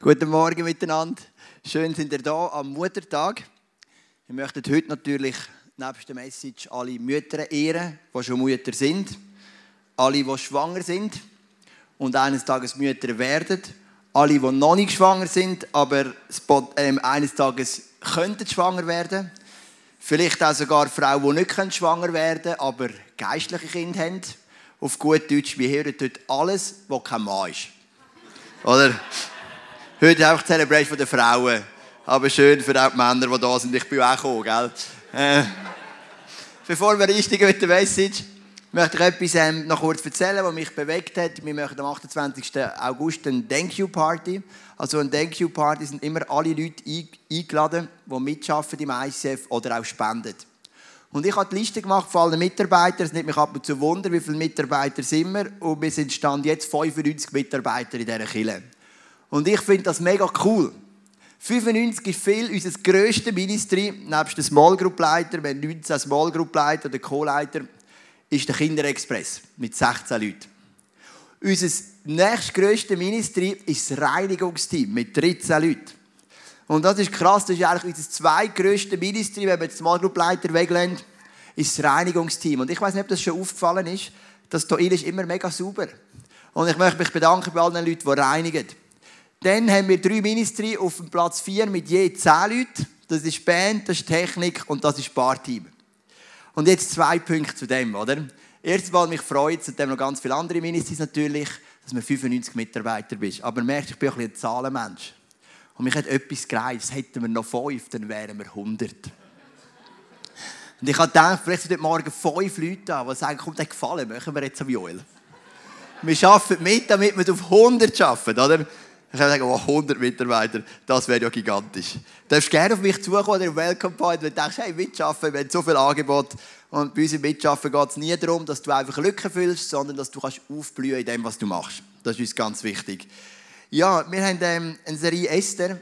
Guten Morgen miteinander. Schön sind ihr da am Muttertag. Wir möchten heute natürlich nebst der Message alle Mütter ehren, die schon Mütter sind, alle, die schwanger sind und eines Tages Mütter werden, alle, die noch nicht schwanger sind, aber ähm, eines Tages könnten schwanger werden, vielleicht auch sogar Frauen, die nicht schwanger werden können, aber geistliche Kinder haben. Auf gut Deutsch, wir hören dort alles, was kein Mann ist. Oder? Heute einfach Celebration der Frauen. Aber schön für auch die Männer, die da sind. Ich bin auch gekommen, gell? Äh, bevor wir einsteigen mit der Message, möchte ich etwas ähm, noch kurz erzählen, was mich bewegt hat. Wir möchten am 28. August eine Thank You Party. Also eine Thank You Party sind immer alle Leute eingeladen, die mitschaffen im ICF oder auch spenden. Und ich habe die Liste gemacht von allen Mitarbeitern. Es nimmt mich ab und zu Wunder, wie viele Mitarbeiter sind wir. Und wir sind Stand jetzt 95 Mitarbeiter in dieser Kirche. Und ich finde das mega cool. 95 ist viel, unser grösstes Ministry, nebst dem Small Group Leiter, wir haben 19 Small Group Leiter, der Co-Leiter, ist der Kinderexpress mit 16 Leuten. Unser nächstgrösstes Ministry ist das Reinigungsteam mit 13 Leuten. Und das ist krass, das ist eigentlich unser zweitgrösstes Ministry, wenn wir den Small Group Leiter weglassen, ist das Reinigungsteam. Und ich weiß nicht, ob das schon aufgefallen ist, das hier ist immer mega sauber. Und ich möchte mich bedanken bei allen Leuten, die reinigen. Dann haben wir drei Ministry auf dem Platz 4 mit je 10 Leuten. Das ist Band, das ist Technik und das ist Barteam. Und jetzt zwei Punkte zu dem, oder? Erstens mal, mich freut dann noch ganz viele andere Ministries natürlich, dass wir 95 Mitarbeiter bist. Aber merkst, ich bin ein, ein Zahlenmensch. Und mich hat etwas gereizt. Hätten wir noch fünf, dann wären wir 100. Und ich habe gedacht, vielleicht sind heute Morgen fünf Leute da, die sagen, komm, das gefallen, machen wir jetzt am Joel. Wir arbeiten mit, damit wir auf 100 arbeiten, oder? Ich kann sagen, oh, 100 Mitarbeiter, das wäre ja gigantisch. Du darfst gerne auf mich zukommen, der Welcome Point, wenn du denkst, hey, mitschaffen, wir haben so viel Angebot. Und bei uns im Mitschaffen geht es nie darum, dass du einfach Lücken füllst, sondern dass du kannst aufblühen in dem, was du machst. Das ist uns ganz wichtig. Ja, wir haben ähm, eine Serie Esther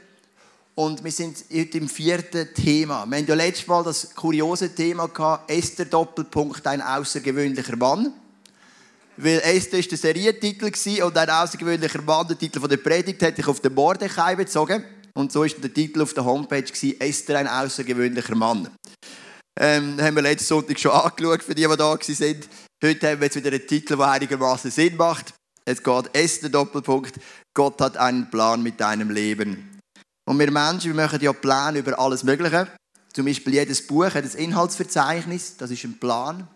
und wir sind heute im vierten Thema. Wir hatten ja letztes Mal das kuriose Thema gehabt, Esther Doppelpunkt, ein außergewöhnlicher Mann. Weil Esther war der Serientitel und ein außergewöhnlicher Mann, der Titel der Predigt, hat sich auf den Mordechai bezogen. Und so ist der Titel auf der Homepage Esther, ein außergewöhnlicher Mann. Ähm, haben wir letzten Sonntag schon angeschaut, für die, die da waren. Heute haben wir jetzt wieder einen Titel, der einigermaßen Sinn macht. Es geht Esther Doppelpunkt. Gott hat einen Plan mit deinem Leben. Und wir Menschen, wir machen ja Pläne über alles Mögliche. Zum Beispiel jedes Buch hat ein Inhaltsverzeichnis. Das ist ein Plan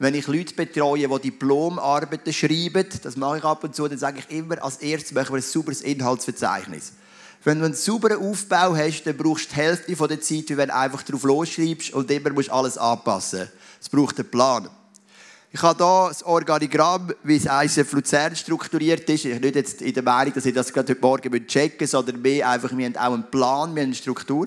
wenn ich Leute betreue, die Diplomarbeiten schreiben, das mache ich ab und zu, dann sage ich immer, als erstes machen wir ein sauberes Inhaltsverzeichnis. Wenn du einen sauberen Aufbau hast, dann brauchst du die Hälfte der Zeit, wie wenn du einfach drauf losschreibst und immer musst alles anpassen. Es braucht einen Plan. Ich habe hier das Organigramm, wie es ICF Luzern strukturiert ist. Ich bin nicht jetzt in der Meinung, dass ich das gerade heute Morgen checken muss, sondern mehr einfach, wir haben auch einen Plan, wir haben eine Struktur.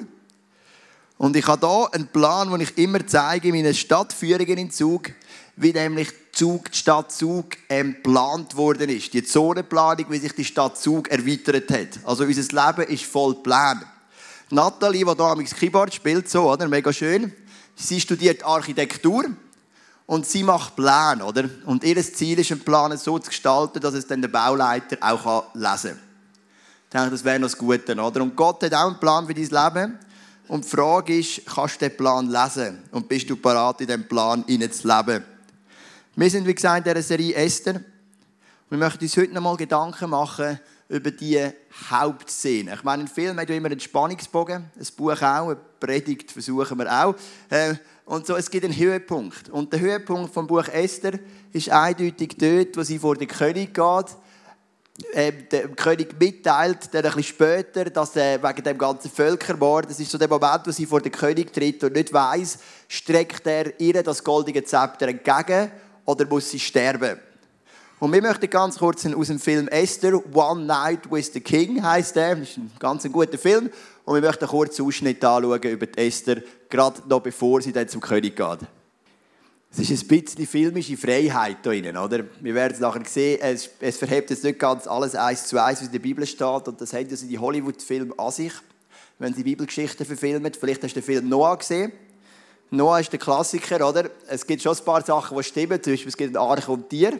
Und ich habe hier einen Plan, den ich immer zeige in meinen Stadtführungen in Zug, wie nämlich Zug, die Stadt Zug ähm, geplant worden ist. Die Zonenplanung, wie sich die Stadt Zug erweitert hat. Also unser Leben ist voll Plan. Nathalie, die hier am Keyboard spielt, so, oder? Mega schön. Sie studiert Architektur und sie macht Pläne, oder? Und ihr Ziel ist, einen Plan so zu gestalten, dass es dann der Bauleiter auch lesen kann. Ich denke, das wäre noch das Gute, oder? Und Gott hat auch einen Plan für dein Leben. Und die Frage ist, kannst du den Plan lesen? Und bist du bereit, in diesem Plan zu leben? Wir sind, wie gesagt, in dieser Serie Esther. Wir möchten uns heute noch mal Gedanken machen über die Hauptszene. Ich meine, ein Film hat ja immer einen Spannungsbogen, ein Buch auch, eine Predigt versuchen wir auch. Äh, und so, es gibt einen Höhepunkt. Und der Höhepunkt vom Buch Esther ist eindeutig dort, wo sie vor den König geht. Äh, dem König mitteilt, dann ein bisschen später, dass er wegen dem ganzen Völkermord, das ist so der Moment, wo sie vor den König tritt und nicht weiß, streckt er ihr das goldige Zepter entgegen oder muss sie sterben? Und wir möchten ganz kurz aus dem Film Esther, One Night with the King heißt der. Das ist ein ganz guter Film. Und wir möchten einen kurzen Ausschnitt anschauen über die Esther, gerade noch bevor sie dann zum König geht. Es ist ein bisschen filmische Freiheit da drin, oder? Wir werden es nachher sehen, es, es verhebt jetzt nicht ganz alles eins zu eins, es in der Bibel steht. Und das haben ja die Hollywood-Filme an sich, wenn sie Bibelgeschichten verfilmen. Vielleicht hast du den Film Noah gesehen. Noah ist der Klassiker, oder? Es gibt schon ein paar Sachen, die stimmen. Zum Beispiel, es gibt einen Arche und Tier.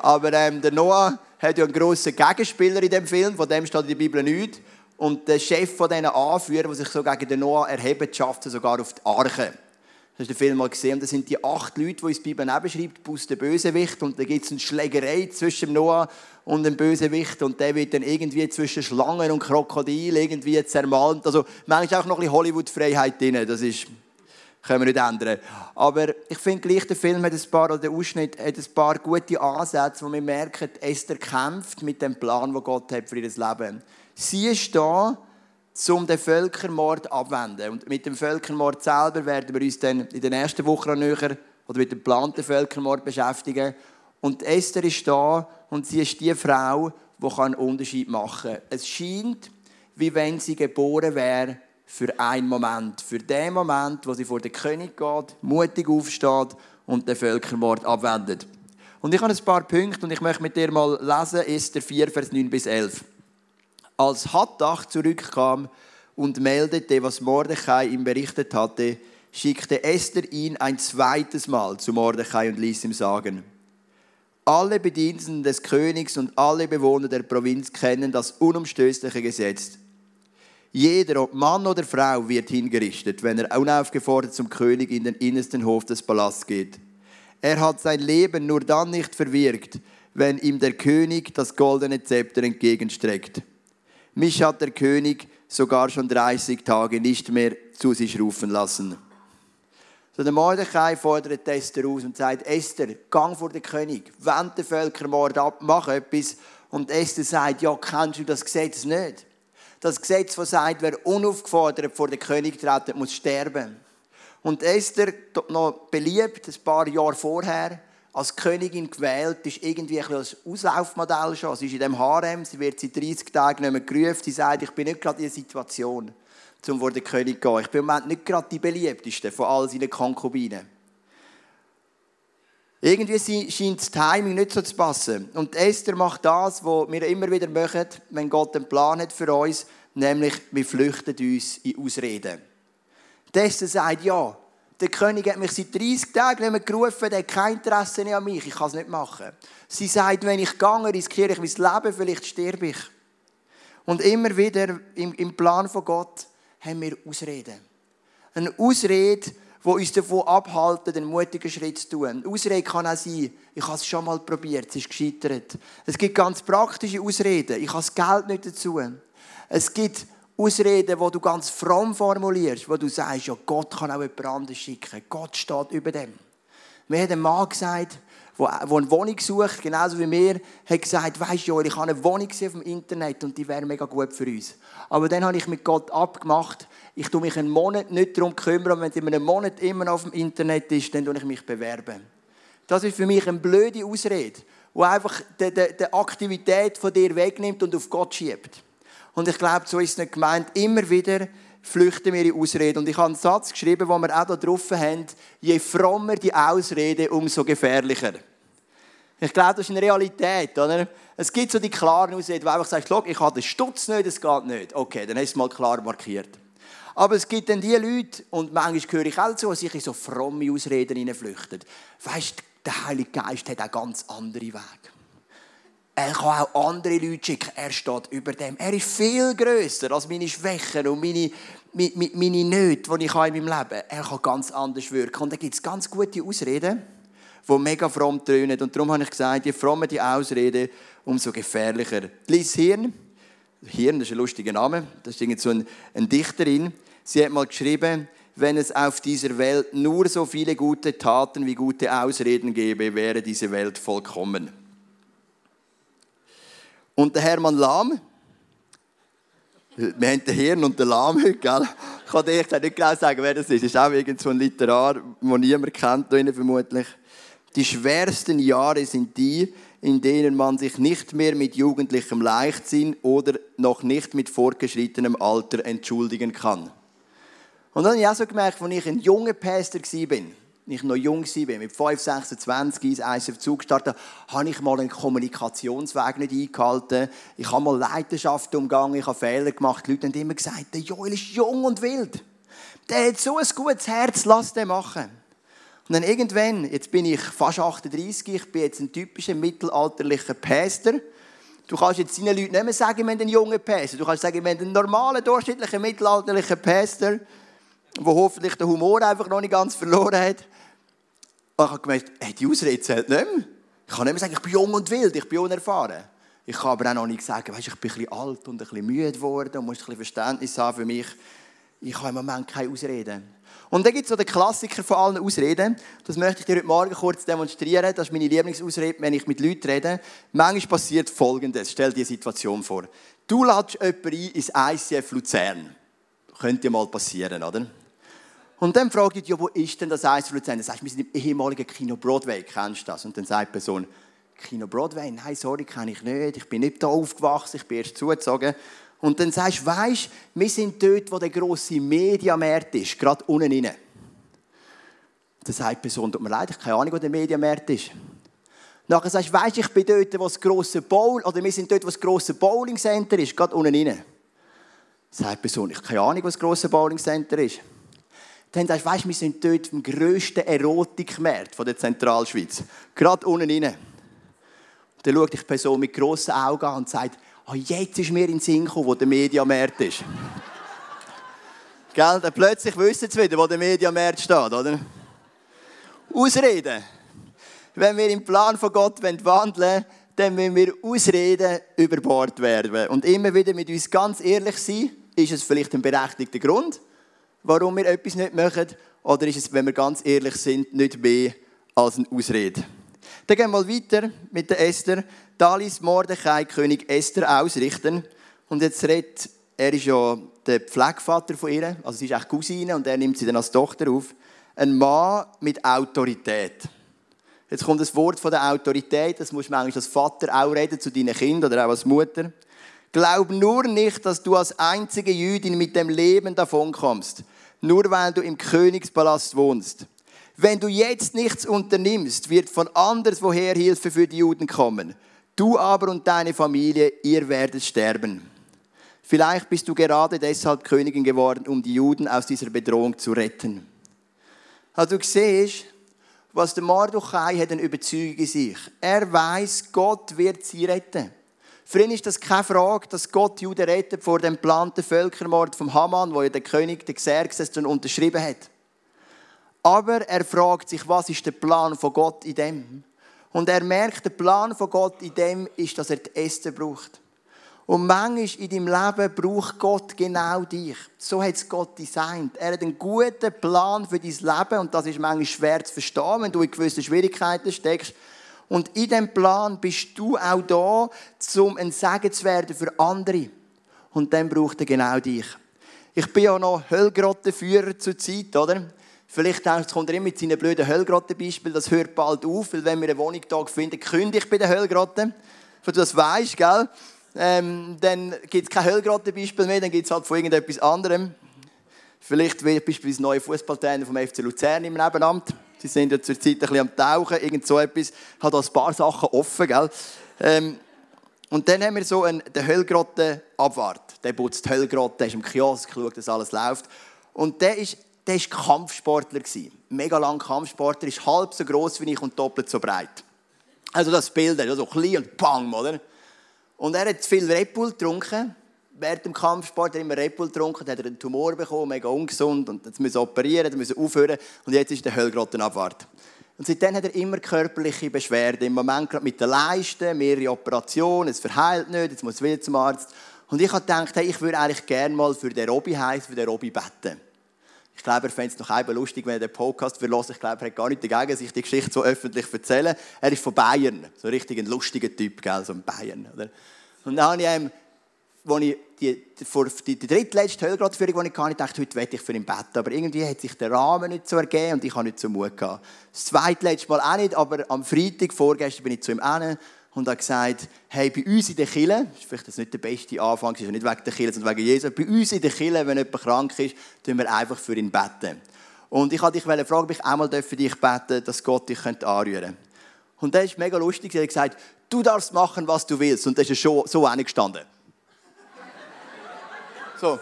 Aber ähm, der Noah hat ja einen grossen Gegenspieler in dem Film, von dem steht in der Bibel nichts. Und der Chef von diesen Anführern, der sich so gegen den Noah erhebt, schafft es sogar auf die Arche. Das hast du den Film mal gesehen. Und das sind die acht Leute, die in die Bibel schreibt, plus der Bösewicht. Und da gibt es eine Schlägerei zwischen Noah und dem Bösewicht. Und der wird dann irgendwie zwischen Schlangen und Krokodil irgendwie zermalmt. Also manchmal auch noch ein bisschen Hollywood-Freiheit drin. Das ist, können wir nicht ändern. Aber ich finde gleich, der Film hat ein paar, oder der Ausschnitt hat ein paar gute Ansätze, wo wir merken, Esther kämpft mit dem Plan, den Gott hat für ihr Leben. Sie ist da, um den Völkermord abwenden. Und mit dem Völkermord selber werden wir uns dann in der nächsten Woche noch näher oder mit dem geplanten Völkermord beschäftigen. Und Esther ist da und sie ist die Frau, die einen Unterschied machen kann. Es scheint, wie wenn sie geboren wäre für einen Moment. Für den Moment, wo sie vor den König geht, mutig aufsteht und den Völkermord abwendet. Und ich habe ein paar Punkte und ich möchte mit dir mal lesen, Esther 4, Vers 9 bis 11. Als Hattach zurückkam und meldete, was Mordechai ihm berichtet hatte, schickte Esther ihn ein zweites Mal zu Mordechai und ließ ihm sagen, alle Bediensteten des Königs und alle Bewohner der Provinz kennen das unumstößliche Gesetz. Jeder, ob Mann oder Frau, wird hingerichtet, wenn er unaufgefordert zum König in den innersten Hof des Palasts geht. Er hat sein Leben nur dann nicht verwirkt, wenn ihm der König das goldene Zepter entgegenstreckt. Mich hat der König sogar schon 30 Tage nicht mehr zu sich rufen lassen. So der Mordechai fordert Esther aus und sagt, Esther, gang vor den König, wend den Völkermord ab, mach etwas. Und Esther sagt, ja, kennst du das Gesetz nicht? Das Gesetz, das sagt, wer unaufgefordert vor den König treten, muss sterben. Und Esther, noch beliebt, ein paar Jahre vorher, als Königin gewählt, ist irgendwie ein, ein Auslaufmodell schon. Sie ist in dem Harem, sie wird seit 30 Tagen nicht mehr gerufen. Sie sagt, ich bin nicht gerade in der Situation, um vor den König zu gehen. Ich bin im Moment nicht gerade die beliebteste von all seinen Konkubinen. Irgendwie scheint das Timing nicht so zu passen. Und Esther macht das, was wir immer wieder machen, wenn Gott einen Plan hat für uns, nämlich wir flüchten uns in Ausreden. Esther sagt, ja, der König hat mich seit 30 Tagen nicht mehr gerufen, der hat kein Interesse mehr an mich, ich kann es nicht machen. Sie sagt, wenn ich gehe, riskiere ich mein Leben, vielleicht sterbe ich. Und immer wieder im, Plan von Gott haben wir Ausreden. Eine Ausrede, die uns davon abhalten, den mutigen Schritt zu tun. Ausrede kann auch sein, ich habe es schon mal probiert, es ist gescheitert. Es gibt ganz praktische Ausreden, ich habe das Geld nicht dazu. Es gibt Ausreden, wo du ganz fromm formulierst, wo du sagst, ja, Gott kann auch jemand anderes schicken. Gott steht über dem. Mir hat ein Mann gesagt, der eine Wohnung sucht, genauso wie mir, hat gesagt, weisst du, ich habe eine Wohnung gesehen auf dem Internet und die wäre mega gut für uns. Aber dann habe ich mit Gott abgemacht, ich tue mich einen Monat nicht darum kümmern, wenn es in einem Monat immer noch auf dem Internet ist, dann tue ich mich bewerben. Das ist für mich eine blöde Ausrede, die einfach die, die, die Aktivität von dir wegnimmt und auf Gott schiebt. Und ich glaube, so ist es nicht gemeint. Immer wieder flüchten wir in Ausreden. Und ich habe einen Satz geschrieben, wo wir auch da drauf haben, je frommer die Ausrede, umso gefährlicher. Ich glaube, das ist eine Realität. Oder? Es gibt so die klaren Ausreden, wo einfach sagst, ich habe den Stutz nicht, das geht nicht. Okay, dann hast du es mal klar markiert. Aber es gibt dann die Leute, und manchmal höre ich auch zu, die sich in so fromme Ausreden hineinflüchten. Weißt du, der Heilige Geist hat auch ganz andere Wege. Er kann auch andere Leute schicken. Er steht über dem. Er ist viel grösser als meine Schwächen und meine, meine, meine Nöte, die ich habe in meinem Leben Er kann ganz anders wirken. Und da gibt es ganz gute Ausreden, die mega fromm tönen. Und darum habe ich gesagt, je frommer die Ausrede, umso gefährlicher. Lies Hirn. Hirn, das ist ein lustiger Name. Das ist so eine, eine Dichterin. Sie hat mal geschrieben, wenn es auf dieser Welt nur so viele gute Taten wie gute Ausreden gäbe, wäre diese Welt vollkommen. Und der Hermann Lahm, wir haben den Hirn und den Lahm heute, gell? Ich kann dir nicht genau sagen, wer das ist. Das ist auch irgend so ein Literar, den niemand kennt, vermutlich. Die schwersten Jahre sind die, in denen man sich nicht mehr mit jugendlichem Leichtsinn oder noch nicht mit fortgeschrittenem Alter entschuldigen kann. Und dann habe ich auch so gemerkt, als ich ein junger Pastor war, ich noch jung war, mit 5, 26 ins ISF zugestartet, habe ich mal einen Kommunikationsweg nicht eingehalten. Ich habe mal Leidenschaft umgegangen, ich habe Fehler gemacht. Die Leute haben immer gesagt, der Joel ist jung und wild. Der hat so ein gutes Herz, lass den machen. Und dann irgendwann, jetzt bin ich fast 38, ich bin jetzt ein typischer mittelalterlicher Pastor. Du kannst jetzt deinen Leuten nicht mehr sagen, wir haben einen jungen Pastor. Du kannst sagen, wir haben einen normalen, durchschnittlichen, mittelalterlichen Pastor, der hoffentlich den Humor einfach noch nicht ganz verloren hat. Und ich habe gemerkt, hey, die Ausrede zählt nicht mehr. Ich kann nicht mehr sagen, ich bin jung und wild, ich bin unerfahren. Ich kann aber auch noch nicht sagen, weißt, ich bin ein bisschen alt und ein bisschen müde geworden und muss ein bisschen Verständnis haben für mich. Ich habe im Moment keine Ausreden. Und dann gibt es so den Klassiker von allen Ausreden. Das möchte ich dir heute Morgen kurz demonstrieren. Das ist meine Lieblingsausrede, wenn ich mit Leuten rede. Manchmal passiert Folgendes. Stell dir die Situation vor. Du ladest jemanden ein ins ICF Luzern. Könnte mal passieren, oder? Und dann fragt ich, ja, wo ist denn das ICF Luzern? Dann sagst du, wir sind im ehemaligen Kino Broadway. Kennst du das? Und dann sagt die Person, Kino Broadway? Nein, sorry, kenne ich nicht. Ich bin nicht da aufgewachsen, ich bin erst zugezogen. Und dann sagst du, weisst, wir sind dort, wo der grosse Mediamarkt ist, gerade unten rein. Dann sagt die Person, tut mir leid, ich habe keine Ahnung, wo der Mediamarkt ist. Nachher sagst du, weisst, ich bin dort, wo das grosse Bowl, oder wir sind dort, wo das grosse Bowling Center ist, gerade unten rein. Dann sagt die Person, ich habe keine Ahnung, wo das grosse Bowling Center ist. Dann sagst du, weisst, wir sind dort im grössten Erotikmarkt der Zentralschweiz, gerade unten rein. Dann schaut dich die Person mit grossen Augen an und sagt, oh, jetzt ist mir in den Sinn gekommen, wo der Mediamarkt ist. Gell? Dann plötzlich wissen sie wieder, wo der Mediamarkt steht, oder? Ausreden. Wenn wir im Plan von Gott wandeln wollen, dann müssen wir Ausreden über Bord werden. Und immer wieder mit uns ganz ehrlich sein, ist es vielleicht ein berechtigter Grund, warum wir etwas nicht machen, oder ist es, wenn wir ganz ehrlich sind, nicht mehr als eine Ausrede. Dann gehen wir mal weiter mit der Esther. Da ließ Mordechai König Esther ausrichten. Und jetzt redet, er ist ja der Pflegvater von ihr, also sie ist echt Cousine und er nimmt sie dann als Tochter auf. Ein Mann mit Autorität. Jetzt kommt das Wort von der Autorität, das muss manchmal als Vater auch reden zu deinen Kindern oder auch als Mutter. Glaub nur nicht, dass du als einzige Jüdin mit dem Leben davonkommst, nur weil du im Königspalast wohnst. Wenn du jetzt nichts unternimmst, wird von anderswoher Hilfe für die Juden kommen. Du aber und deine Familie, ihr werdet sterben. Vielleicht bist du gerade deshalb Königin geworden, um die Juden aus dieser Bedrohung zu retten. Also du siehst, was der Marduchai hat eine Überzeugung in sich. Er weiß, Gott wird sie retten. Für ihn ist das keine Frage, dass Gott Juden rettet vor dem geplanten Völkermord vom Haman, wo ja der König, der Xerxes, dann unterschrieben hat. Aber er fragt sich, was ist der Plan von Gott in dem? Und er merkt, der Plan von Gott in dem ist, dass er die Äste braucht. Und manchmal in deinem Leben braucht Gott genau dich. So hat es Gott designt. Er hat einen guten Plan für dein Leben und das ist manchmal schwer zu verstehen, wenn du in gewissen Schwierigkeiten steckst. Und in diesem Plan bist du auch da, um ein Segen zu werden für andere. Und dann braucht er genau dich. Ich bin ja noch Höllgrottenführer zur Zeit, oder? Vielleicht du, kommt er immer mit seinen blöden Höllgrottenbeispielen, das hört bald auf, weil wenn wir eine Wohnung da finden, kündige ich bei den Höllgrotten. Wenn du das weißt, gell? Ähm, dann gibt es kein Höllgrottenbeispiel mehr, dann gibt es halt von irgendetwas anderem. Vielleicht wird beispielsweise neue Fußballtrainer vom FC Luzern im Nebenamt. Sie sind ja zurzeit ein bisschen am Tauchen, irgend so etwas. Hat ein paar Sachen offen, gell? Ähm, und dann haben wir so einen, den Höllgrottenabwart. Der putzt die Höllgrotte, der ist im Kiosk, schaut, dass alles läuft. Und der ist der war Kampfsportler. Mega lang Kampfsportler, ist halb so groß wie ich und doppelt so breit. Also das Bild, so klein und bang, oder? Und er hat zu viel Red Bull getrunken. Während dem Kampfsport er immer Red Bull getrunken, hat er einen Tumor bekommen, mega ungesund und jetzt müssen operieren, müssen aufhören und jetzt ist der Höllgrottenabwart. Und seitdem hat er immer körperliche Beschwerden. Im Moment gerade mit den Leisten, mehrere Operationen, es verheilt nicht, jetzt muss er wieder zum Arzt. Und ich habe gedacht, hey, ich würde eigentlich gerne mal für den Robby heißen, für den Robby beten. Ich glaube, er fände es noch einmal lustig, wenn er den Podcast verlässt. Ich glaube, er hat gar nichts dagegen, sich die Geschichte so öffentlich zu erzählen. Er ist von Bayern, so richtig ein lustiger Typ, gell? so ein Bayern. Oder? Und dann habe ich ihm, als ich die, die, die, die drittletzte Höllgradführung, die ich hatte, dachte, heute werde ich für ihn beten. Aber irgendwie hat sich der Rahmen nicht so ergeben und ich habe nicht so Mut gehabt. Das zweitletzte Mal auch nicht, aber am Freitag, vorgestern, bin ich zu ihm hin und hat gesagt, hey, bei uns in der Kirche, das ist vielleicht das nicht der beste Anfang, ist nicht wegen der Kirche, sondern wegen Jesus, bei uns in der Kirche, wenn jemand krank ist, tun wir einfach für ihn beten. Und ich wollte dich fragen, ob ich einmal für dich beten dass Gott dich anrühren könnte. Und das ist mega lustig, er hat gesagt, du darfst machen, was du willst. Und das ist schon so gestanden. So.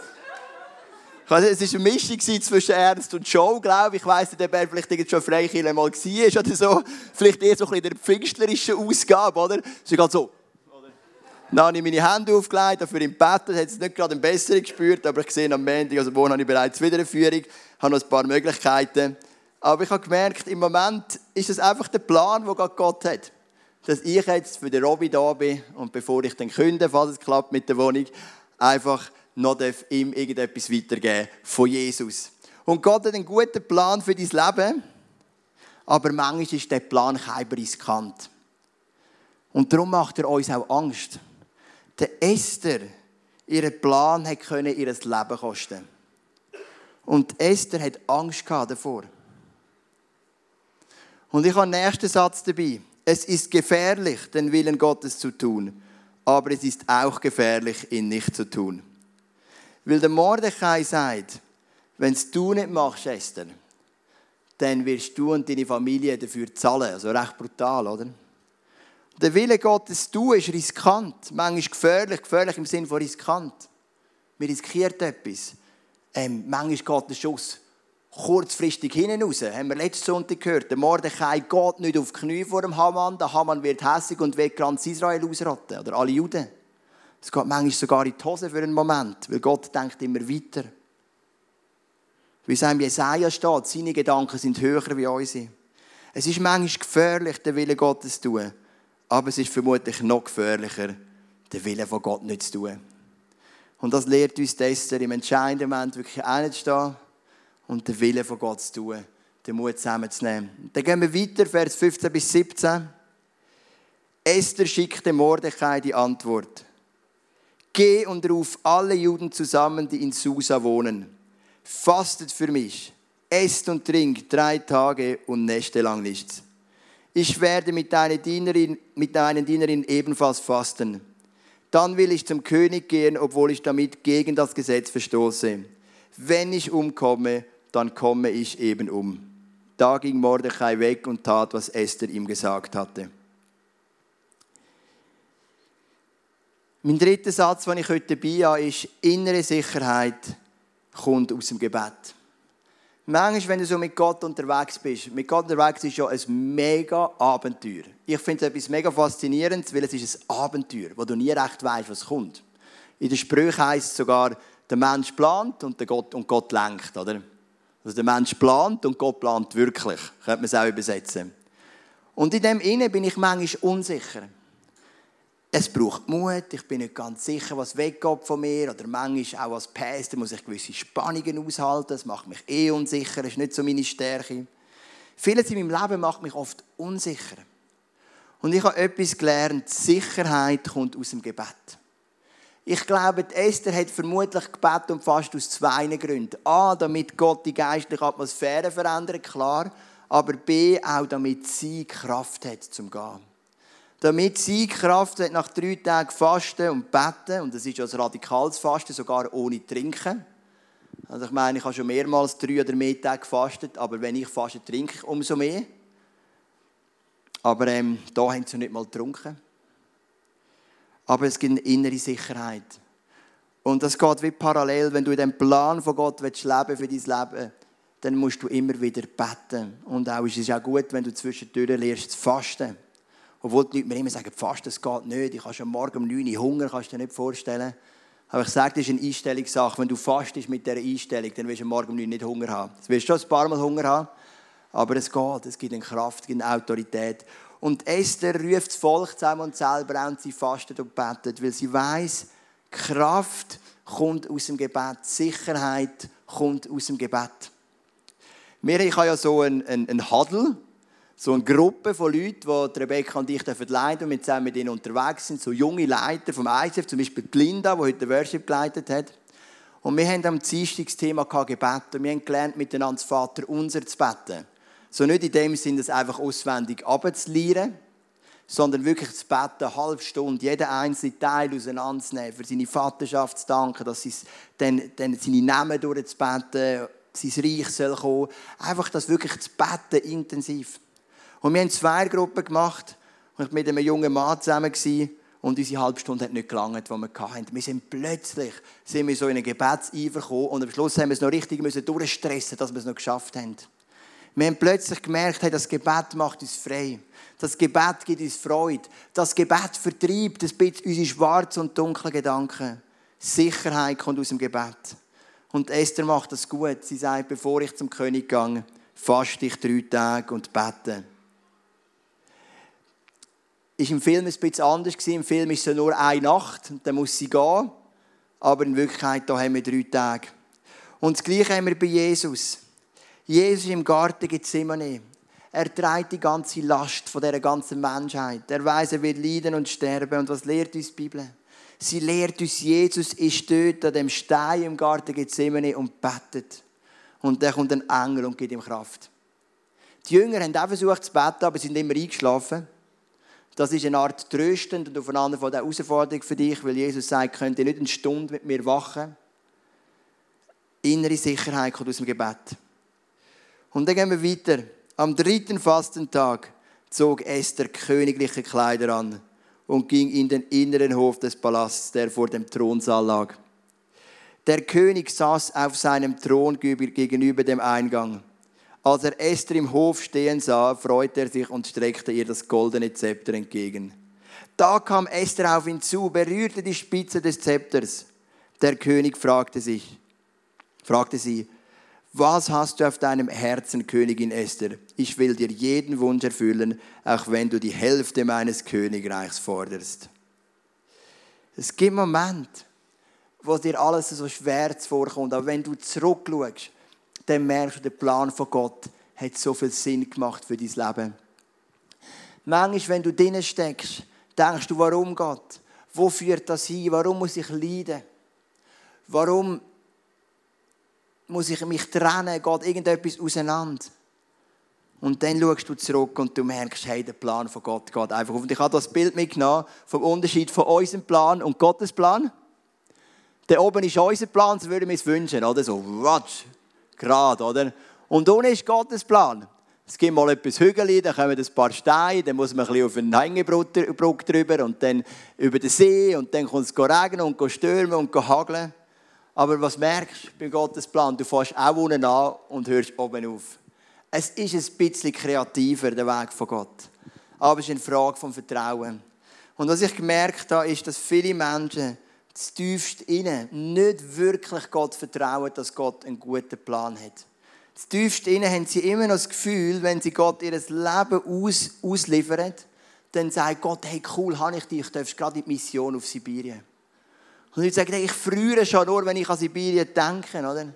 Es war eine Mischung zwischen Ernst und Show, glaube ich. Ich weiss nicht, ob er vielleicht schon Freikirche mal war oder so. Vielleicht eher so ein bisschen der pfingstlerischen Ausgabe, oder? Es ist gerade so. Dann habe ich meine Hände aufgelegt, dafür im Bett, hat es nicht gerade ein besseres gespürt, aber ich sehe am Montag, also morgen habe ich bereits wieder eine Führung, habe noch ein paar Möglichkeiten. Aber ich habe gemerkt, im Moment ist das einfach der Plan, den Gott hat. Dass ich jetzt für den Robby da bin und bevor ich dann künde, falls es klappt mit der Wohnung, einfach noch ihm irgendetwas weitergeben von Jesus. Und Gott hat einen guten Plan für dein Leben, aber manchmal ist der Plan kein riskant. Und darum macht er uns auch Angst. Der Esther, ihren Plan hat ihr Leben kosten. Und Esther hat Angst davor. Und ich habe den nächsten Satz dabei. Es ist gefährlich, den Willen Gottes zu tun, aber es ist auch gefährlich, ihn nicht zu tun. Weil der Mordechai sagt, wenn du nicht machst, Esther, dann wirst du und deine Familie dafür zahlen. Also recht brutal, oder? Der Wille Gottes tun ist riskant, manchmal gefährlich, gefährlich im Sinne von riskant. Man riskiert etwas. Ähm, manchmal geht der Schuss kurzfristig hinten raus. Haben wir letzten Sonntag gehört. Der Mordechai geht nicht auf die Knie vor dem Haman. Der Haman wird hässig und will ganz Israel ausrotten. Oder alle Juden. Es geht manchmal sogar in die Hose für einen Moment, weil Gott denkt immer weiter. Wie es im Jesaja steht, seine Gedanken sind höher wie unsere. Es ist manchmal gefährlich, den Willen Gottes zu tun. Aber es ist vermutlich noch gefährlicher, den Willen von Gott nicht zu tun. Und das lehrt uns Esther im entscheidenden Moment wirklich einzustehen und den Willen von Gott zu tun, den Mut zusammenzunehmen. Dann gehen wir weiter, Vers 15 bis 17. Esther schickt dem Mordechai die Antwort. Geh und ruf alle Juden zusammen, die in Susa wohnen. Fastet für mich, esst und trinkt drei Tage und Nächte lang nichts. Ich werde mit deiner Dienerin, mit deinen Dienerin ebenfalls fasten. Dann will ich zum König gehen, obwohl ich damit gegen das Gesetz verstoße. Wenn ich umkomme, dann komme ich eben um. Da ging Mordechai weg und tat, was Esther ihm gesagt hatte. Mein dritter Satz, den ich heute dabei habe, ist, innere Sicherheit kommt aus dem Gebet. Manchmal, wenn du so mit Gott unterwegs bist, mit Gott unterwegs ist ja ein mega Abenteuer. Ich finde es etwas mega faszinierend, weil es ist ein Abenteuer, wo du nie recht weißt, was kommt. In der Sprüche heißt es sogar, der Mensch plant und, der Gott, und Gott lenkt, oder? Also der Mensch plant und Gott plant wirklich, könnte man es auch übersetzen. Und in dem Innen bin ich manchmal unsicher. Es braucht Mut, ich bin nicht ganz sicher, was weggeht von mir. Oder manchmal auch als Pastor muss ich gewisse Spannungen aushalten. Das macht mich eh unsicher, das ist nicht so meine Stärke. Vieles in meinem Leben macht mich oft unsicher. Und ich habe etwas gelernt, Sicherheit kommt aus dem Gebet. Ich glaube, Esther hat vermutlich gebetet und fast aus zwei Gründen. A, damit Gott die geistliche Atmosphäre verändert, klar. Aber B, auch damit sie Kraft hat zum Gehen damit sie Kraft hat nach drei Tagen Fasten und Beten, und das ist ja ein radikales Fasten, sogar ohne Trinken. Also ich meine, ich habe schon mehrmals drei oder mehr Tage gefastet, aber wenn ich faste, trinke ich umso mehr. Aber ähm, da haben sie nicht mal getrunken. Aber es gibt eine innere Sicherheit. Und das geht wie parallel, wenn du in dem Plan von Gott willst leben für dein Leben, dann musst du immer wieder beten. Und auch ist es auch gut, wenn du zwischendurch lernst zu fasten. Obwohl die Leute mir immer sagen, fast, das geht nicht. Ich habe schon morgen um 9 Uhr Hunger, kannst du dir nicht vorstellen. Aber ich sage, das ist eine Einstellungssache. Wenn du fastest mit dieser Einstellung, dann wirst du morgen um 9 Uhr nicht Hunger haben. Du wirst schon ein paar Mal Hunger haben, aber es geht. Es gibt eine Kraft, es gibt eine Autorität. Und Esther ruft das Volk zusammen und selber und sie fastet und betet, weil sie weiß, Kraft kommt aus dem Gebet, Sicherheit kommt aus dem Gebet. Wir, ich habe ja so einen, einen, einen Huddle, so eine Gruppe von Leuten, die Rebecca und ich leiten und wir zusammen mit ihnen unterwegs sind, so junge Leiter vom ICF, zum Beispiel Linda, die heute den Worship geleitet hat. Und wir haben am Dienstag das Thema Gebet und wir haben gelernt, miteinander das Vater unser zu beten. So nicht in dem Sinne, das einfach auswendig abzulieren, sondern wirklich zu beten, eine halbe Stunde, jeden einzelnen Teil auseinanderzunehmen, für seine Vaterschaft zu danken, dass sie dann, dann seine Namen durchzubeten, sein Reich soll kommen. Einfach das wirklich zu beten, intensiv. Und wir haben zwei Gruppen gemacht. Und ich war mit einem jungen Mann zusammen. Und unsere halbe Stunde hat nicht gelangt, die wir hatten. Wir sind plötzlich sind wir so in einen Gebetseifer gekommen und am Schluss haben wir es noch richtig müssen durchstressen, dass wir es noch geschafft haben. Wir haben plötzlich gemerkt, hey, das Gebet macht uns frei. Das Gebet gibt uns Freude. Das Gebet vertreibt ein bisschen unsere schwarzen und dunklen Gedanken. Sicherheit kommt aus dem Gebet. Und Esther macht das gut. Sie sagt, bevor ich zum König gehe, faste ich drei Tage und bete. Ist im Film ein bisschen anders gewesen. Im Film ist es nur eine Nacht dann muss sie gehen. Aber in Wirklichkeit, da haben wir drei Tage. Und das Gleiche haben wir bei Jesus. Jesus im Garten Gethsemane. Er trägt die ganze Last von der ganzen Menschheit. Er weiß, er wird leiden und sterben. Und was lehrt uns die Bibel? Sie lehrt uns, Jesus ist dort an dem Stein im Garten Gethsemane und betet. Und dann kommt ein Engel und gibt ihm Kraft. Die Jünger haben auch versucht zu beten, aber sind immer eingeschlafen. Das ist eine Art tröstend und aufeinander von der Herausforderung für dich, weil Jesus sagt, könnt ihr nicht eine Stunde mit mir wachen? Innere Sicherheit kommt aus dem Gebet. Und dann gehen wir weiter. Am dritten Fastentag zog Esther königliche Kleider an und ging in den inneren Hof des Palasts, der vor dem Thronsaal lag. Der König saß auf seinem Thron gegenüber dem Eingang. Als er Esther im Hof stehen sah, freute er sich und streckte ihr das goldene Zepter entgegen. Da kam Esther auf ihn zu, berührte die Spitze des Zepters. Der König fragte sich, fragte sie, was hast du auf deinem Herzen, Königin Esther? Ich will dir jeden Wunsch erfüllen, auch wenn du die Hälfte meines Königreichs forderst. Es gibt Momente, wo dir alles so schwer vorkommt, aber wenn du zurückschaust, dann merkst du, der Plan von Gott hat so viel Sinn gemacht für dein Leben. Manchmal, wenn du drinnen steckst, denkst du, warum Gott? Wo führt das hin? Warum muss ich leiden? Warum muss ich mich trennen, geht irgendetwas auseinander. Und dann schaust du zurück und du merkst, hey, der Plan von Gott geht einfach auf. Und ich habe das Bild mitgenommen vom Unterschied von unserem Plan und Gottes Plan. Der oben ist unser Plan, so würden wir es wünschen, oder? So, watsch, gerade, oder? Und unten ist Gottes Plan. Es gibt mal etwas Hügel, dann kommen ein paar Steine, dann muss man ein bisschen auf eine Hängebrücke drüber und dann über den See und dann kommt es regnen und stürmen und hageln. Aber was merkst du bei Gottes Plan? Du fährst auch unten an und hörst oben auf. Es ist ein bisschen kreativer, der Weg von Gott. Aber es ist eine Frage vom Vertrauen. Und was ich gemerkt habe, ist, dass viele Menschen das tiefst innen nicht wirklich Gott vertrauen, dass Gott einen guten Plan hat. Das tiefst innen haben sie immer noch das Gefühl, wenn sie Gott ihr Leben aus, ausliefern, dann sagt Gott, hey cool, habe ich dich, darfst gerade in die Mission auf Sibirien. Und ich sage, ich friere schon nur, wenn ich an Sibirien denke. Oder?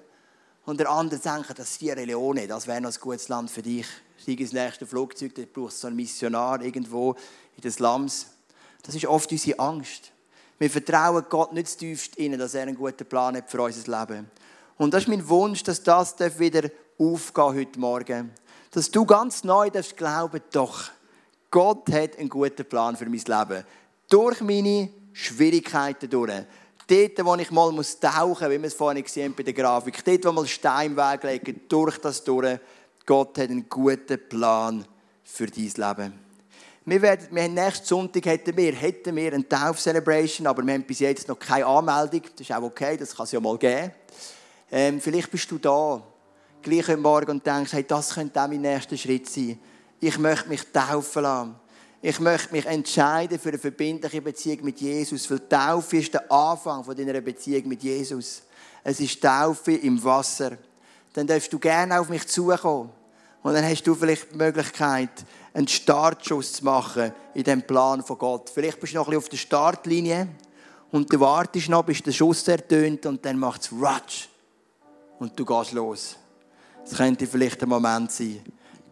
Und der andere denkt, das Sierra Leone, das wäre noch ein gutes Land für dich. Steig ins nächste Flugzeug, da brauchst du so einen Missionar irgendwo in den Slums. Das ist oft unsere Angst. Wir vertrauen Gott nicht zu tiefst in, dass er einen guten Plan hat für unser Leben. Und das ist mein Wunsch, dass das wieder aufgehen heute Morgen. Dass du ganz neu darfst glauben, doch, Gott hat einen guten Plan für mein Leben. Durch meine Schwierigkeiten durch. Dort, wo ich mal muss tauchen wie wir es vorhin gesehen haben bei der Grafik, dort, wo mal Stein im Weg legen, durch das durch, Gott hat einen guten Plan für dein Leben. Wir, werden, wir haben nächsten Sonntag hätten wir, hätten wir eine Tauf-Celebration, aber wir haben bis jetzt noch keine Anmeldung. Das ist auch okay, das kann es ja mal geben. Ähm, vielleicht bist du da, gleich heute Morgen und denkst, hey, das könnte auch mein nächster Schritt sein. Ich möchte mich taufen lassen. Ich möchte mich entscheiden für eine verbindliche Beziehung mit Jesus, weil Taufe ist der Anfang von deiner Beziehung mit Jesus. Es ist Taufe im Wasser. Dann darfst du gerne auf mich zukommen. Und dann hast du vielleicht die Möglichkeit, einen Startschuss zu machen in dem Plan von Gott. Vielleicht bist du noch ein bisschen auf der Startlinie und du wartest noch, bis der Schuss ertönt und dann macht es Ratsch und du gehst los. Das könnte vielleicht ein Moment sein.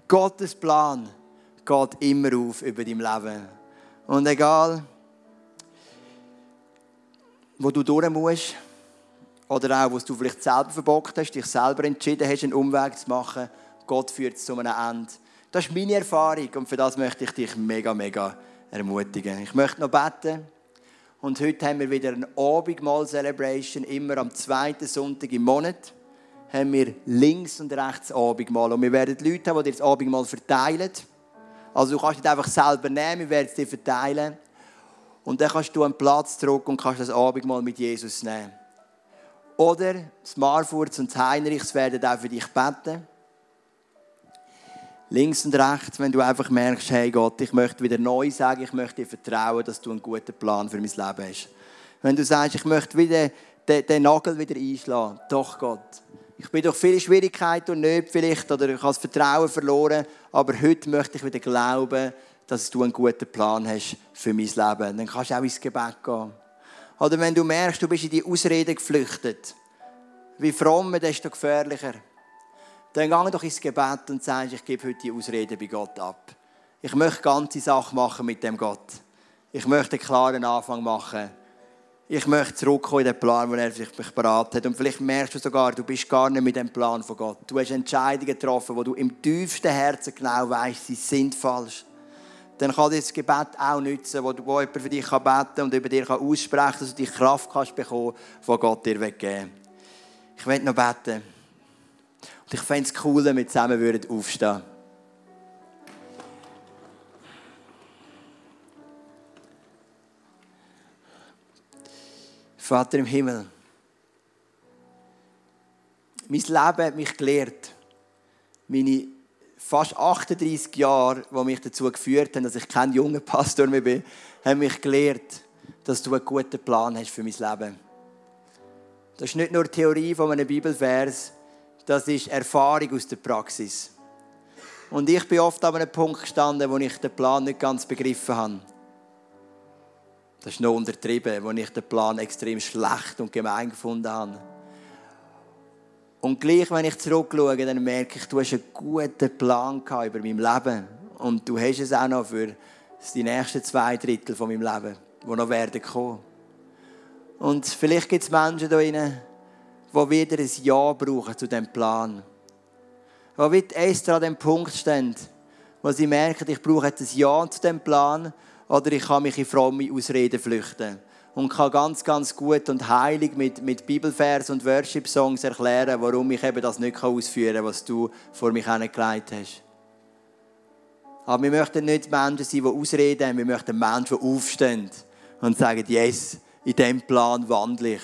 Gottes Plan geht immer auf über dein Leben. Und egal, wo du durch musst, oder auch, was du vielleicht selber verbockt hast, dich selber entschieden hast, einen Umweg zu machen, Gott führt es zu einem Ende. Das ist meine Erfahrung und für das möchte ich dich mega, mega ermutigen. Ich möchte noch beten. Und heute haben wir wieder eine Abendmahl-Celebration, immer am zweiten Sonntag im Monat haben wir links und rechts Abendmahl. Und wir werden Leute haben, die das Abendmahl verteilen. Also du kannst nicht einfach selber nehmen, wir werden es dir verteilen. Und dann kannst du einen Platz zurück und kannst das Abendmahl mit Jesus nehmen. Oder das Marfurz und das Heinrichs werden auch für dich beten. Links und rechts, wenn du einfach merkst, hey Gott, ich möchte wieder neu sagen, ich möchte dir vertrauen, dass du einen guten Plan für mein Leben hast. Wenn du sagst, ich möchte wieder den, den Nagel wieder einschlagen, doch Gott. Ich bin durch viele Schwierigkeiten und nicht vielleicht oder ich habe das Vertrauen verloren, aber heute möchte ich wieder glauben, dass du einen guten Plan hast für mein Leben. Dann kannst du auch ins Gebet gehen. Oder wenn du merkst, du bist in die Ausrede geflüchtet, wie fromm, desto gefährlicher. Dann geh doch ins Gebet und sag, ich gebe heute die Ausrede bei Gott ab. Ich möchte ganze Sachen machen mit dem Gott. Ich möchte einen klaren Anfang machen. Ich möchte zurückkommen in den Plan, den er sich beraten hat. Und vielleicht merkst du sogar, du bist gar nicht mit dem Plan von Gott. Du hast Entscheidungen getroffen, wo du im tiefsten Herzen genau weißt, sie sind falsch. Dann kann dir das Gebet auch nützen, wo, wo jemand für dich beten kann und über dir aussprechen kann, dass du die Kraft kannst bekommen, die Gott dir geben will. Ich möchte noch beten. Und ich fände es cool, wenn wir zusammen würden aufstehen Vater im Himmel, mein Leben hat mich gelehrt, meine fast 38 Jahre, die mich dazu geführt haben, dass ich kein junger Pastor mehr bin, haben mich gelehrt, dass du einen guten Plan hast für mein Leben. Das ist nicht nur Theorie von einem Bibelvers, das ist Erfahrung aus der Praxis. Und ich bin oft an einem Punkt gestanden, wo ich den Plan nicht ganz begriffen habe. Das ist noch untertrieben, wo ich den Plan extrem schlecht und gemein gefunden habe. Und gleich, wenn ich zurückschaue, dann merke ich, du hast einen guten Plan über mein Leben. Und du hast es auch noch für die nächsten zwei Drittel von meinem Leben, die noch werden kommen. Und vielleicht gibt es Menschen da drinnen, die wieder ein Ja brauchen zu diesem Plan. Die wie Esther an dem Punkt stehen, wo sie merken, ich brauche jetzt ein Ja zu diesem Plan oder ich kann mich in fromme Ausreden flüchten. Und kann ganz, ganz gut und heilig mit, mit Bibelvers und Worship-Songs erklären, warum ich eben das nicht ausführen kann, was du vor mich hingelegt hast. Aber wir möchten nicht Menschen sein, die ausreden, wir möchten Menschen, die aufstehen und sagen, yes, in diesem Plan wandle ich.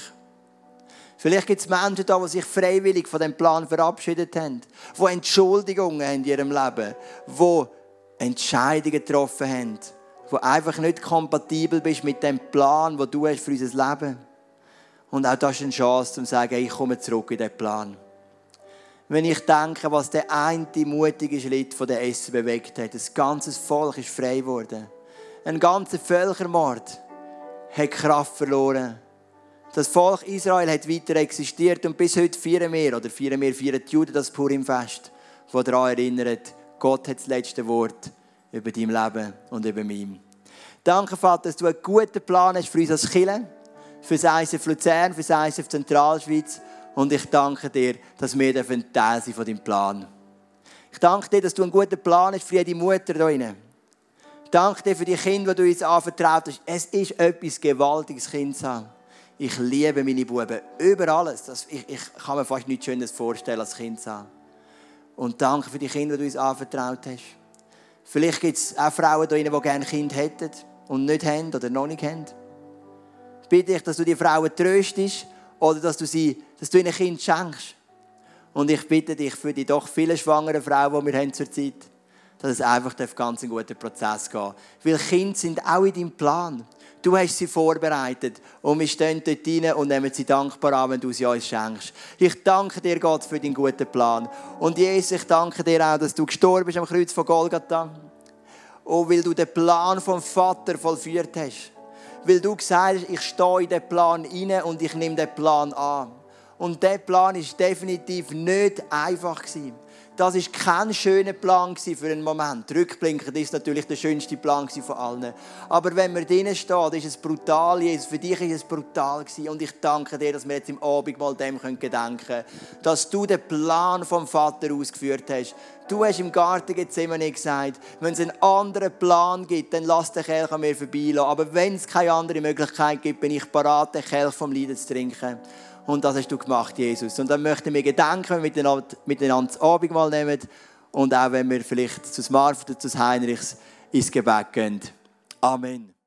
Vielleicht gibt es Menschen da, die sich freiwillig von dem Plan verabschiedet haben, die Entschuldigungen haben in ihrem Leben, die Entscheidungen getroffen haben, die einfach nicht kompatibel bist mit dem Plan, den du hast für unser Leben. Und auch das ist eine Chance, um zu sagen, ich komme zurück in diesen Plan. Wenn ich denke, was der eine mutige Schritt von der Essen bewegt hat, das ganze Volk ist frei geworden. Ein ganzer Völkermord hat Kraft verloren das Volk Israel hat weiter existiert und bis heute feiern wir, oder feiern wir, feiern die Juden das Purim-Fest, das daran erinnert, Gott hat das letzte Wort über dein Leben und über mein. Danke, Vater, dass du einen guten Plan hast für uns als Kirche, für das ISF Luzern, für das ISF Zentralschweiz und ich danke dir, dass wir Teil sein von deinem Plan. Ich danke dir, dass du einen guten Plan hast für jede Mutter hier drin. Ich danke dir für die Kinder, die du uns anvertraut hast. Es ist etwas Gewaltiges, Kind zu haben. Ich liebe meine Buben über alles. Das, ich, ich, kann mir fast nichts Schönes vorstellen als Kind zu. Und danke für die Kinder, die du uns anvertraut hast. Vielleicht gibt es auch Frauen die gerne Kind hätten und nicht haben oder noch nicht haben. Ich bitte dich, dass du die Frauen tröstest oder dass du, sie, dass du ihnen ein Kind schenkst. Und ich bitte dich für die doch viele schwangeren Frauen, die wir haben zurzeit dass es einfach ganz einen guten Prozess geht. Weil Kinder sind auch in deinem Plan. Du hast sie vorbereitet und wir stehen dort rein und nehmen sie dankbar an, wenn du sie uns schenkst. Ich danke dir, Gott, für deinen guten Plan. Und Jesus, ich danke dir auch, dass du gestorben bist am Kreuz von Golgatha. Und weil du den Plan vom Vater vollführt hast. Weil du gesagt hast, ich stehe in den Plan rein und ich nehme den Plan an. Und der Plan ist definitiv nicht einfach gewesen das ist kein schöner Plan für einen Moment. Rückblickend ist natürlich der schönste Plan von allen. Aber wenn man drinnen steht, ist es brutal. Jesus, für dich ist es brutal Und ich danke dir, dass wir jetzt im Abend mal dem gedenken können, dass du den Plan vom Vater ausgeführt hast. Du hast im Garten Gethsemane gesagt, wenn es einen anderen Plan gibt, dann lass den Kelch an mir vorbeilassen. Aber wenn es keine andere Möglichkeit gibt, bin ich bereit, den Kelch vom Leiden zu trinken. Und das hast du gemacht, Jesus. Und dann möchten wir gedenken, wenn wir miteinander, miteinander das Abendmahl nehmen und auch wenn wir vielleicht zu Marv oder zu Heinrichs ins Gebet gehen. Amen.